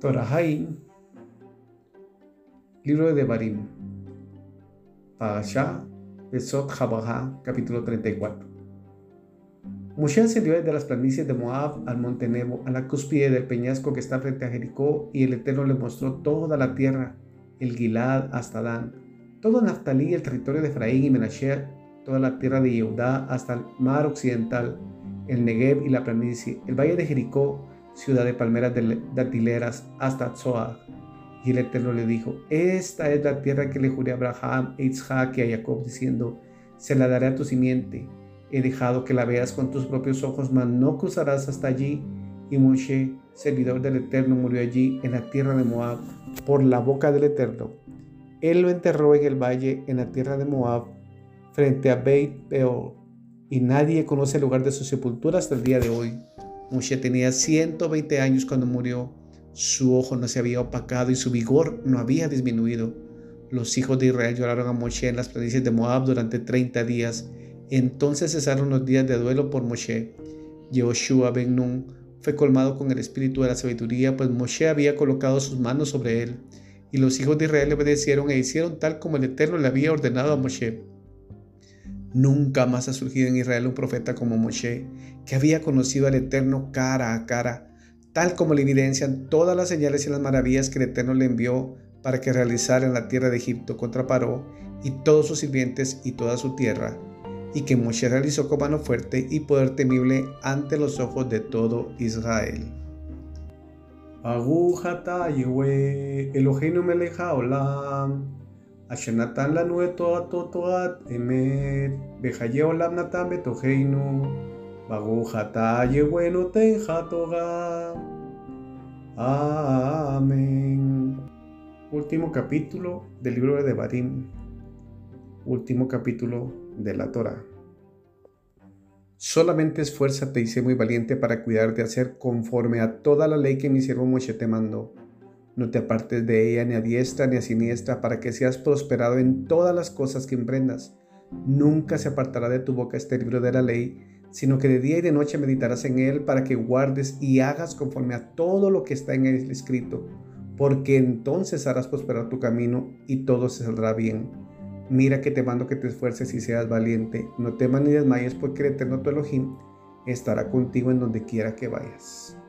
Torahaim, libro de Devarim, Parashá, Besot Jabajá, capítulo 34. Moshe ascendió desde las planicies de Moab al monte Nebo, a la cúspide del peñasco que está frente a Jericó, y el Eterno le mostró toda la tierra, el Gilad hasta Dan, todo Naftalí, el territorio de Efraín y Menashe, toda la tierra de Yehudá hasta el mar occidental, el Negev y la planicie, el valle de Jericó, ciudad de palmeras de datileras, hasta Zoar. Y el Eterno le dijo, esta es la tierra que le juré a Abraham, a Isaac y a Jacob, diciendo, se la daré a tu simiente. He dejado que la veas con tus propios ojos, mas no cruzarás hasta allí. Y Moshe, servidor del Eterno, murió allí en la tierra de Moab, por la boca del Eterno. Él lo enterró en el valle, en la tierra de Moab, frente a Beit Peor, y nadie conoce el lugar de su sepultura hasta el día de hoy. Moshe tenía 120 años cuando murió. Su ojo no se había opacado y su vigor no había disminuido. Los hijos de Israel lloraron a Moshe en las planicies de Moab durante 30 días. Entonces cesaron los días de duelo por Moshe. Yehoshua ben Nun fue colmado con el espíritu de la sabiduría, pues Moshe había colocado sus manos sobre él. Y los hijos de Israel le obedecieron e hicieron tal como el Eterno le había ordenado a Moshe. Nunca más ha surgido en Israel un profeta como Moshe, que había conocido al Eterno cara a cara, tal como le evidencian todas las señales y las maravillas que el Eterno le envió para que realizara en la tierra de Egipto contra Paró y todos sus sirvientes y toda su tierra, y que Moshe realizó con mano fuerte y poder temible ante los ojos de todo Israel. Aguja Yahweh, Elohim Melech Ashenatán lanue toa toa emet, bejayeo labnatán betojeinu, bagu jata yegueno ten jatoga. Amén. Último capítulo del libro de Devarim. Último capítulo de la Torah. Solamente esfuérzate y sé muy valiente para cuidar de hacer conforme a toda la ley que mi siervo Moshe te mandó no te apartes de ella ni a diestra ni a siniestra, para que seas prosperado en todas las cosas que emprendas. Nunca se apartará de tu boca este libro de la ley, sino que de día y de noche meditarás en él para que guardes y hagas conforme a todo lo que está en él escrito, porque entonces harás prosperar tu camino y todo se saldrá bien. Mira que te mando que te esfuerces y seas valiente, no temas ni desmayes, porque el eterno tu Elohim estará contigo en donde quiera que vayas.